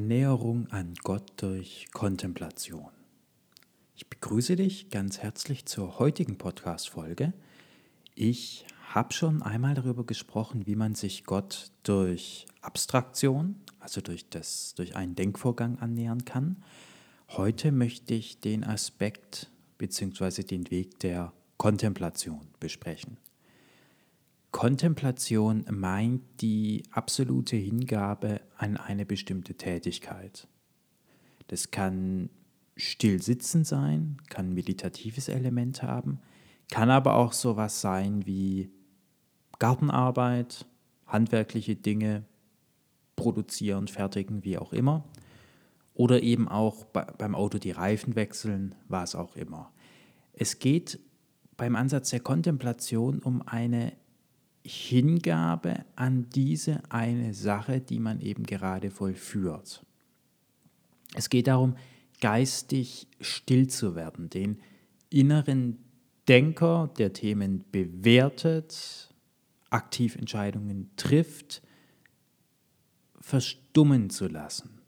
Annäherung an Gott durch Kontemplation. Ich begrüße dich ganz herzlich zur heutigen Podcast-Folge. Ich habe schon einmal darüber gesprochen, wie man sich Gott durch Abstraktion, also durch, das, durch einen Denkvorgang annähern kann. Heute möchte ich den Aspekt bzw. den Weg der Kontemplation besprechen. Kontemplation meint die absolute Hingabe an eine bestimmte Tätigkeit. Das kann still sitzen sein, kann meditatives Element haben, kann aber auch sowas sein wie Gartenarbeit, handwerkliche Dinge produzieren, fertigen, wie auch immer. Oder eben auch beim Auto die Reifen wechseln, was auch immer. Es geht beim Ansatz der Kontemplation um eine Hingabe an diese eine Sache, die man eben gerade vollführt. Es geht darum, geistig still zu werden, den inneren Denker, der Themen bewertet, aktiv Entscheidungen trifft, verstummen zu lassen.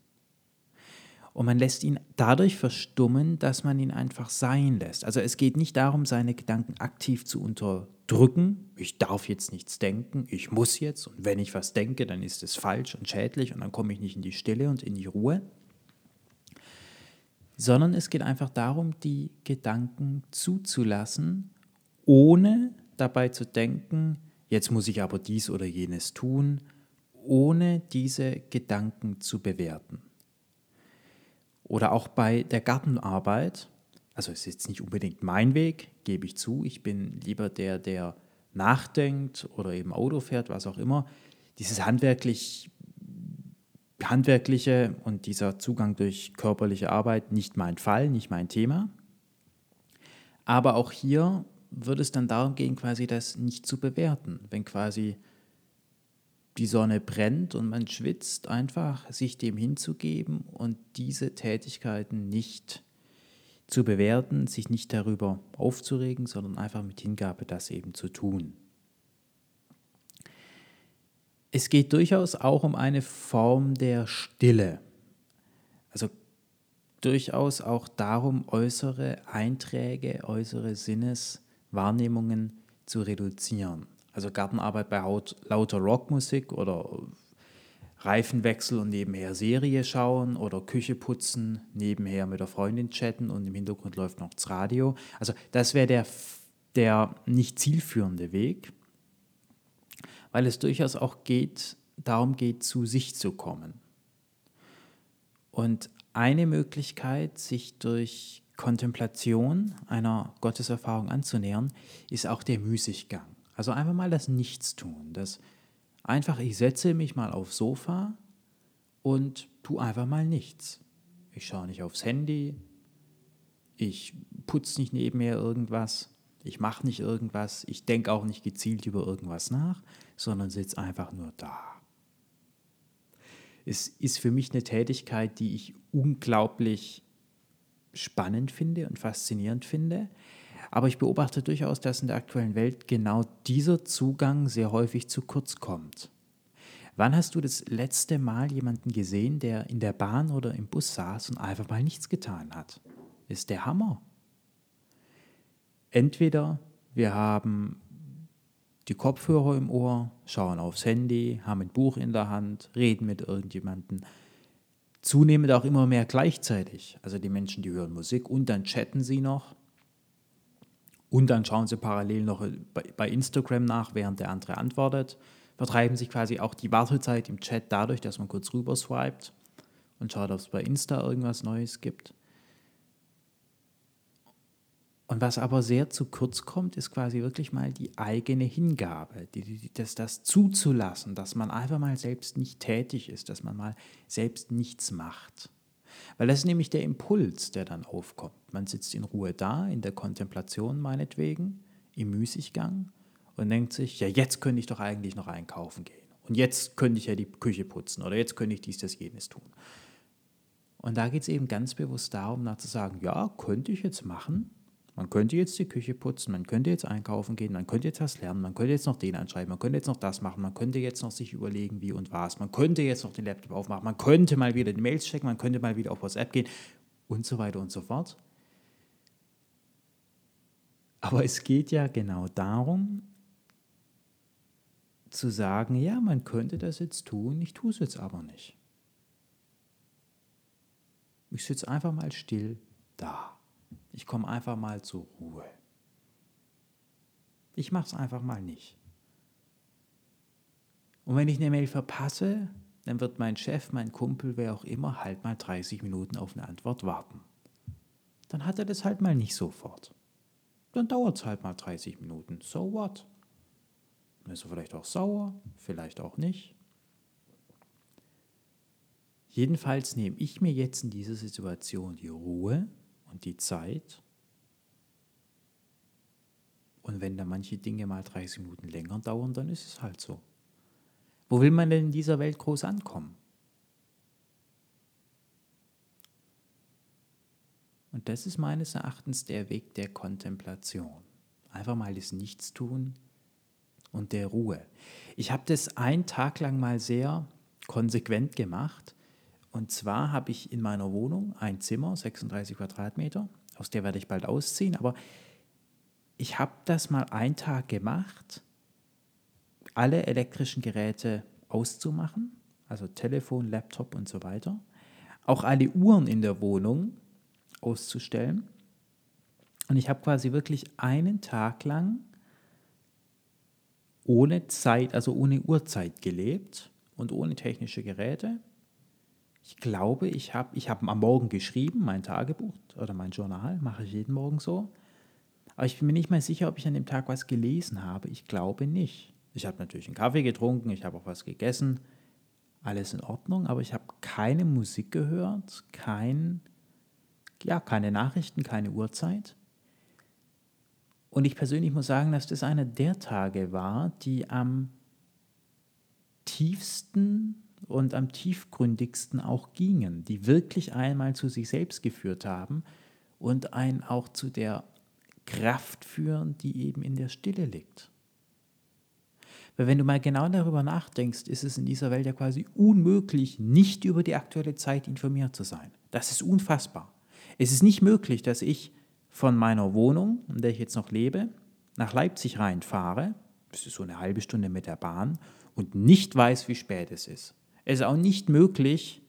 Und man lässt ihn dadurch verstummen, dass man ihn einfach sein lässt. Also es geht nicht darum, seine Gedanken aktiv zu unterdrücken. Ich darf jetzt nichts denken, ich muss jetzt. Und wenn ich was denke, dann ist es falsch und schädlich und dann komme ich nicht in die Stille und in die Ruhe. Sondern es geht einfach darum, die Gedanken zuzulassen, ohne dabei zu denken, jetzt muss ich aber dies oder jenes tun, ohne diese Gedanken zu bewerten. Oder auch bei der Gartenarbeit. Also es ist jetzt nicht unbedingt mein Weg, gebe ich zu. Ich bin lieber der, der nachdenkt oder eben Auto fährt, was auch immer. Dieses handwerklich, handwerkliche und dieser Zugang durch körperliche Arbeit nicht mein Fall, nicht mein Thema. Aber auch hier würde es dann darum gehen, quasi das nicht zu bewerten. Wenn quasi die Sonne brennt und man schwitzt, einfach sich dem hinzugeben und diese Tätigkeiten nicht zu bewerten, sich nicht darüber aufzuregen, sondern einfach mit Hingabe das eben zu tun. Es geht durchaus auch um eine Form der Stille. Also durchaus auch darum, äußere Einträge, äußere Sinneswahrnehmungen zu reduzieren. Also Gartenarbeit bei lauter Rockmusik oder Reifenwechsel und nebenher Serie schauen oder Küche putzen, nebenher mit der Freundin chatten und im Hintergrund läuft noch das Radio. Also das wäre der, der nicht zielführende Weg, weil es durchaus auch geht, darum geht, zu sich zu kommen. Und eine Möglichkeit, sich durch Kontemplation einer Gotteserfahrung anzunähern, ist auch der Müßiggang. Also einfach mal das Nichtstun. Das einfach, ich setze mich mal aufs Sofa und tu einfach mal nichts. Ich schaue nicht aufs Handy, ich putze nicht nebenher irgendwas, ich mache nicht irgendwas, ich denke auch nicht gezielt über irgendwas nach, sondern sitze einfach nur da. Es ist für mich eine Tätigkeit, die ich unglaublich spannend finde und faszinierend finde, aber ich beobachte durchaus, dass in der aktuellen Welt genau dieser Zugang sehr häufig zu kurz kommt. Wann hast du das letzte Mal jemanden gesehen, der in der Bahn oder im Bus saß und einfach mal nichts getan hat? Ist der Hammer. Entweder wir haben die Kopfhörer im Ohr, schauen aufs Handy, haben ein Buch in der Hand, reden mit irgendjemandem. Zunehmend auch immer mehr gleichzeitig. Also die Menschen, die hören Musik und dann chatten sie noch. Und dann schauen sie parallel noch bei Instagram nach, während der andere antwortet. Vertreiben sich quasi auch die Wartezeit im Chat dadurch, dass man kurz rüber swiped und schaut, ob es bei Insta irgendwas Neues gibt. Und was aber sehr zu kurz kommt, ist quasi wirklich mal die eigene Hingabe, die, die, das, das zuzulassen, dass man einfach mal selbst nicht tätig ist, dass man mal selbst nichts macht. Weil das ist nämlich der Impuls, der dann aufkommt. Man sitzt in Ruhe da, in der Kontemplation meinetwegen, im Müßiggang und denkt sich, ja, jetzt könnte ich doch eigentlich noch einkaufen gehen. Und jetzt könnte ich ja die Küche putzen oder jetzt könnte ich dies, das, jenes tun. Und da geht es eben ganz bewusst darum, nach zu sagen, ja, könnte ich jetzt machen, Man könnte jetzt die Küche putzen, man könnte jetzt einkaufen gehen, man könnte jetzt was lernen, man könnte jetzt noch den anschreiben, man könnte jetzt noch das machen, man könnte jetzt noch sich überlegen, wie und was, man könnte jetzt noch den Laptop aufmachen, man könnte mal wieder die Mails checken, man könnte mal wieder auf WhatsApp gehen und so weiter und so fort. Aber es geht ja genau darum, zu sagen, ja, man könnte das jetzt tun, ich tue es jetzt aber nicht. Ich sitze einfach mal still da. Ich komme einfach mal zur Ruhe. Ich mache es einfach mal nicht. Und wenn ich eine Mail verpasse, dann wird mein Chef, mein Kumpel, wer auch immer, halt mal 30 Minuten auf eine Antwort warten. Dann hat er das halt mal nicht sofort. Dann dauert es halt mal 30 Minuten. So what? Dann ist er vielleicht auch sauer, vielleicht auch nicht. Jedenfalls nehme ich mir jetzt in dieser Situation die Ruhe und die Zeit. Und wenn da manche Dinge mal 30 Minuten länger dauern, dann ist es halt so. Wo will man denn in dieser Welt groß ankommen? Und das ist meines Erachtens der Weg der Kontemplation. Einfach mal das Nichtstun und der Ruhe. Ich habe das einen Tag lang mal sehr konsequent gemacht. Und zwar habe ich in meiner Wohnung ein Zimmer, 36 Quadratmeter, aus der werde ich bald ausziehen, aber ich habe das mal einen Tag gemacht, alle elektrischen Geräte auszumachen, also Telefon, Laptop und so weiter, auch alle Uhren in der Wohnung auszustellen. Und ich habe quasi wirklich einen Tag lang ohne Zeit, also ohne Uhrzeit gelebt und ohne technische Geräte. Ich glaube, ich habe ich hab am Morgen geschrieben, mein Tagebuch oder mein Journal, mache ich jeden Morgen so. Aber ich bin mir nicht mal sicher, ob ich an dem Tag was gelesen habe. Ich glaube nicht. Ich habe natürlich einen Kaffee getrunken, ich habe auch was gegessen, alles in Ordnung, aber ich habe keine Musik gehört, kein, ja, keine Nachrichten, keine Uhrzeit. Und ich persönlich muss sagen, dass das einer der Tage war, die am tiefsten und am tiefgründigsten auch gingen, die wirklich einmal zu sich selbst geführt haben und einen auch zu der Kraft führen, die eben in der Stille liegt. Weil wenn du mal genau darüber nachdenkst, ist es in dieser Welt ja quasi unmöglich, nicht über die aktuelle Zeit informiert zu sein. Das ist unfassbar. Es ist nicht möglich, dass ich von meiner Wohnung, in der ich jetzt noch lebe, nach Leipzig reinfahre, das ist so eine halbe Stunde mit der Bahn, und nicht weiß, wie spät es ist. Es ist auch nicht möglich,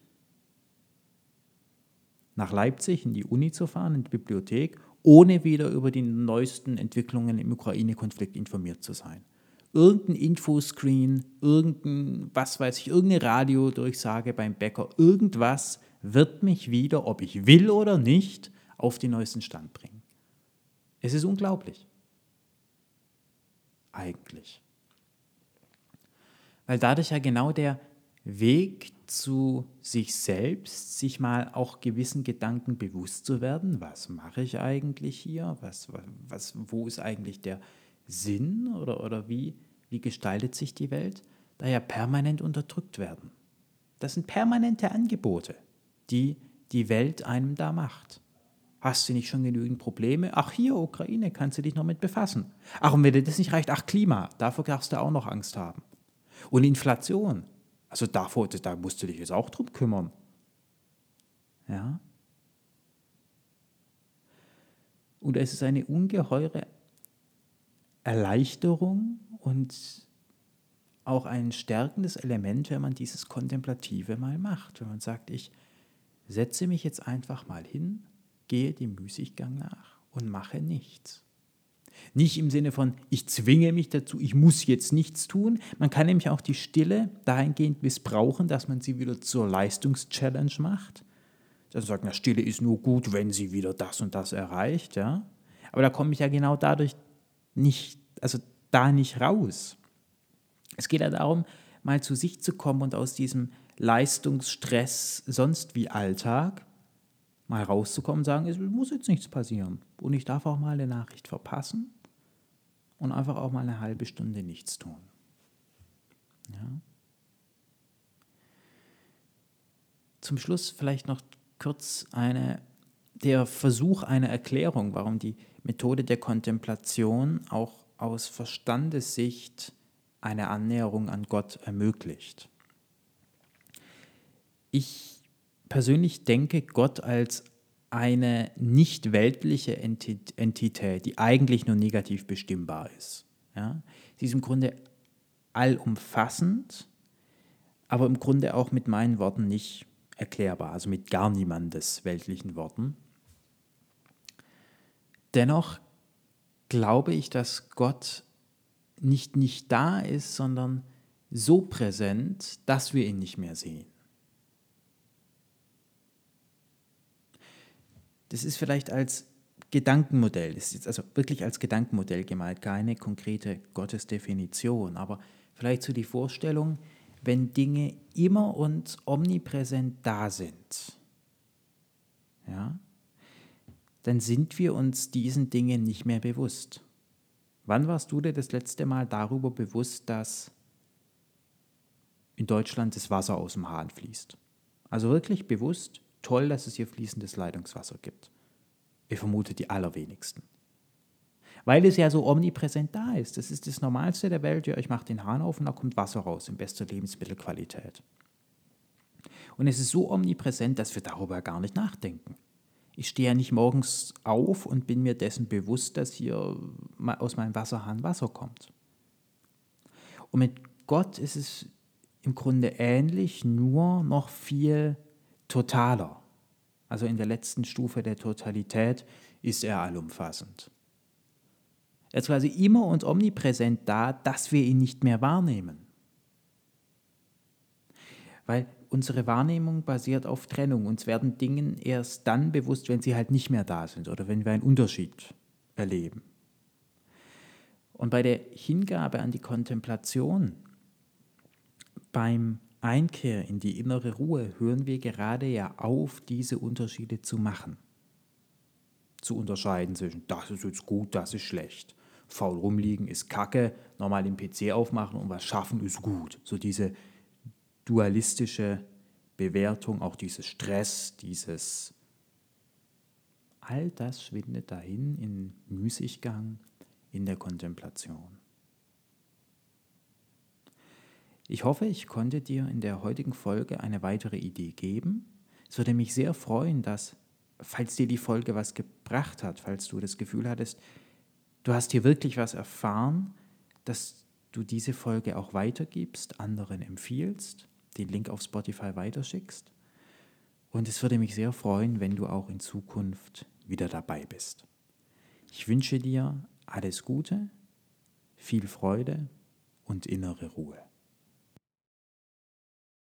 nach Leipzig in die Uni zu fahren, in die Bibliothek, ohne wieder über die neuesten Entwicklungen im Ukraine-Konflikt informiert zu sein. Irgendein Infoscreen, irgendein, was weiß ich, irgendeine Radiodurchsage beim Bäcker, irgendwas wird mich wieder, ob ich will oder nicht, auf den neuesten Stand bringen. Es ist unglaublich. Eigentlich. Weil dadurch ja genau der Weg zu sich selbst, sich mal auch gewissen Gedanken bewusst zu werden, was mache ich eigentlich hier, was, was, wo ist eigentlich der Sinn oder, oder wie, wie gestaltet sich die Welt, da ja permanent unterdrückt werden. Das sind permanente Angebote, die die Welt einem da macht. Hast du nicht schon genügend Probleme? Ach, hier, Ukraine, kannst du dich noch mit befassen. Ach, und wenn dir das nicht reicht, ach, Klima, dafür darfst du auch noch Angst haben. Und Inflation, also davor, da musst du dich jetzt auch drum kümmern. Ja? Und es ist eine ungeheure Erleichterung und auch ein stärkendes Element, wenn man dieses Kontemplative mal macht. Wenn man sagt, ich setze mich jetzt einfach mal hin gehe dem Müßiggang nach und mache nichts. Nicht im Sinne von, ich zwinge mich dazu, ich muss jetzt nichts tun. Man kann nämlich auch die Stille dahingehend missbrauchen, dass man sie wieder zur Leistungschallenge macht. Dann sagt man, Stille ist nur gut, wenn sie wieder das und das erreicht. Ja? Aber da komme ich ja genau dadurch nicht, also da nicht raus. Es geht ja darum, mal zu sich zu kommen und aus diesem Leistungsstress sonst wie Alltag mal rauszukommen sagen, es muss jetzt nichts passieren. Und ich darf auch mal eine Nachricht verpassen und einfach auch mal eine halbe Stunde nichts tun. Ja. Zum Schluss vielleicht noch kurz eine der Versuch einer Erklärung, warum die Methode der Kontemplation auch aus Verstandessicht eine Annäherung an Gott ermöglicht. Ich persönlich denke Gott als eine nicht weltliche Entität, die eigentlich nur negativ bestimmbar ist. Ja? Sie ist im Grunde allumfassend, aber im Grunde auch mit meinen Worten nicht erklärbar, also mit gar niemandes weltlichen Worten. Dennoch glaube ich, dass Gott nicht nicht da ist, sondern so präsent, dass wir ihn nicht mehr sehen. Das ist vielleicht als Gedankenmodell, das ist jetzt also wirklich als Gedankenmodell gemalt, keine konkrete Gottesdefinition, aber vielleicht so die Vorstellung, wenn Dinge immer und omnipräsent da sind, ja, dann sind wir uns diesen Dingen nicht mehr bewusst. Wann warst du dir das letzte Mal darüber bewusst, dass in Deutschland das Wasser aus dem Hahn fließt? Also wirklich bewusst, toll, dass es hier fließendes Leitungswasser gibt. Ich vermute die allerwenigsten. Weil es ja so omnipräsent da ist. Das ist das Normalste der Welt. Ja, ich mache den Hahn auf und da kommt Wasser raus in bester Lebensmittelqualität. Und es ist so omnipräsent, dass wir darüber gar nicht nachdenken. Ich stehe ja nicht morgens auf und bin mir dessen bewusst, dass hier aus meinem Wasserhahn Wasser kommt. Und mit Gott ist es im Grunde ähnlich, nur noch viel totaler. Also in der letzten Stufe der Totalität ist er allumfassend. Er ist quasi immer und omnipräsent da, dass wir ihn nicht mehr wahrnehmen. Weil unsere Wahrnehmung basiert auf Trennung. Uns werden Dinge erst dann bewusst, wenn sie halt nicht mehr da sind oder wenn wir einen Unterschied erleben. Und bei der Hingabe an die Kontemplation, beim Einkehr in die innere Ruhe, hören wir gerade ja auf, diese Unterschiede zu machen. Zu unterscheiden zwischen, das ist jetzt gut, das ist schlecht. Faul rumliegen ist kacke, normal den PC aufmachen und was schaffen ist gut. So diese dualistische Bewertung, auch dieses Stress, dieses all das schwindet dahin in Müßiggang, in der Kontemplation. Ich hoffe, ich konnte dir in der heutigen Folge eine weitere Idee geben. Es würde mich sehr freuen, dass, falls dir die Folge was gebracht hat, falls du das Gefühl hattest, du hast hier wirklich was erfahren, dass du diese Folge auch weitergibst, anderen empfiehlst den Link auf Spotify weiterschickst. Und es würde mich sehr freuen, wenn du auch in Zukunft wieder dabei bist. Ich wünsche dir alles Gute, viel Freude und innere Ruhe.